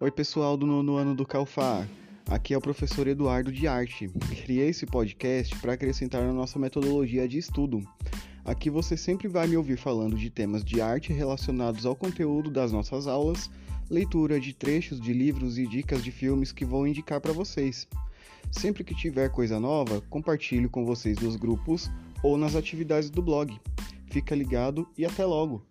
Oi, pessoal do nono ano do Calfar. Aqui é o professor Eduardo de Arte. Criei esse podcast para acrescentar na nossa metodologia de estudo. Aqui você sempre vai me ouvir falando de temas de arte relacionados ao conteúdo das nossas aulas, leitura de trechos de livros e dicas de filmes que vou indicar para vocês. Sempre que tiver coisa nova, compartilho com vocês nos grupos ou nas atividades do blog. Fica ligado e até logo!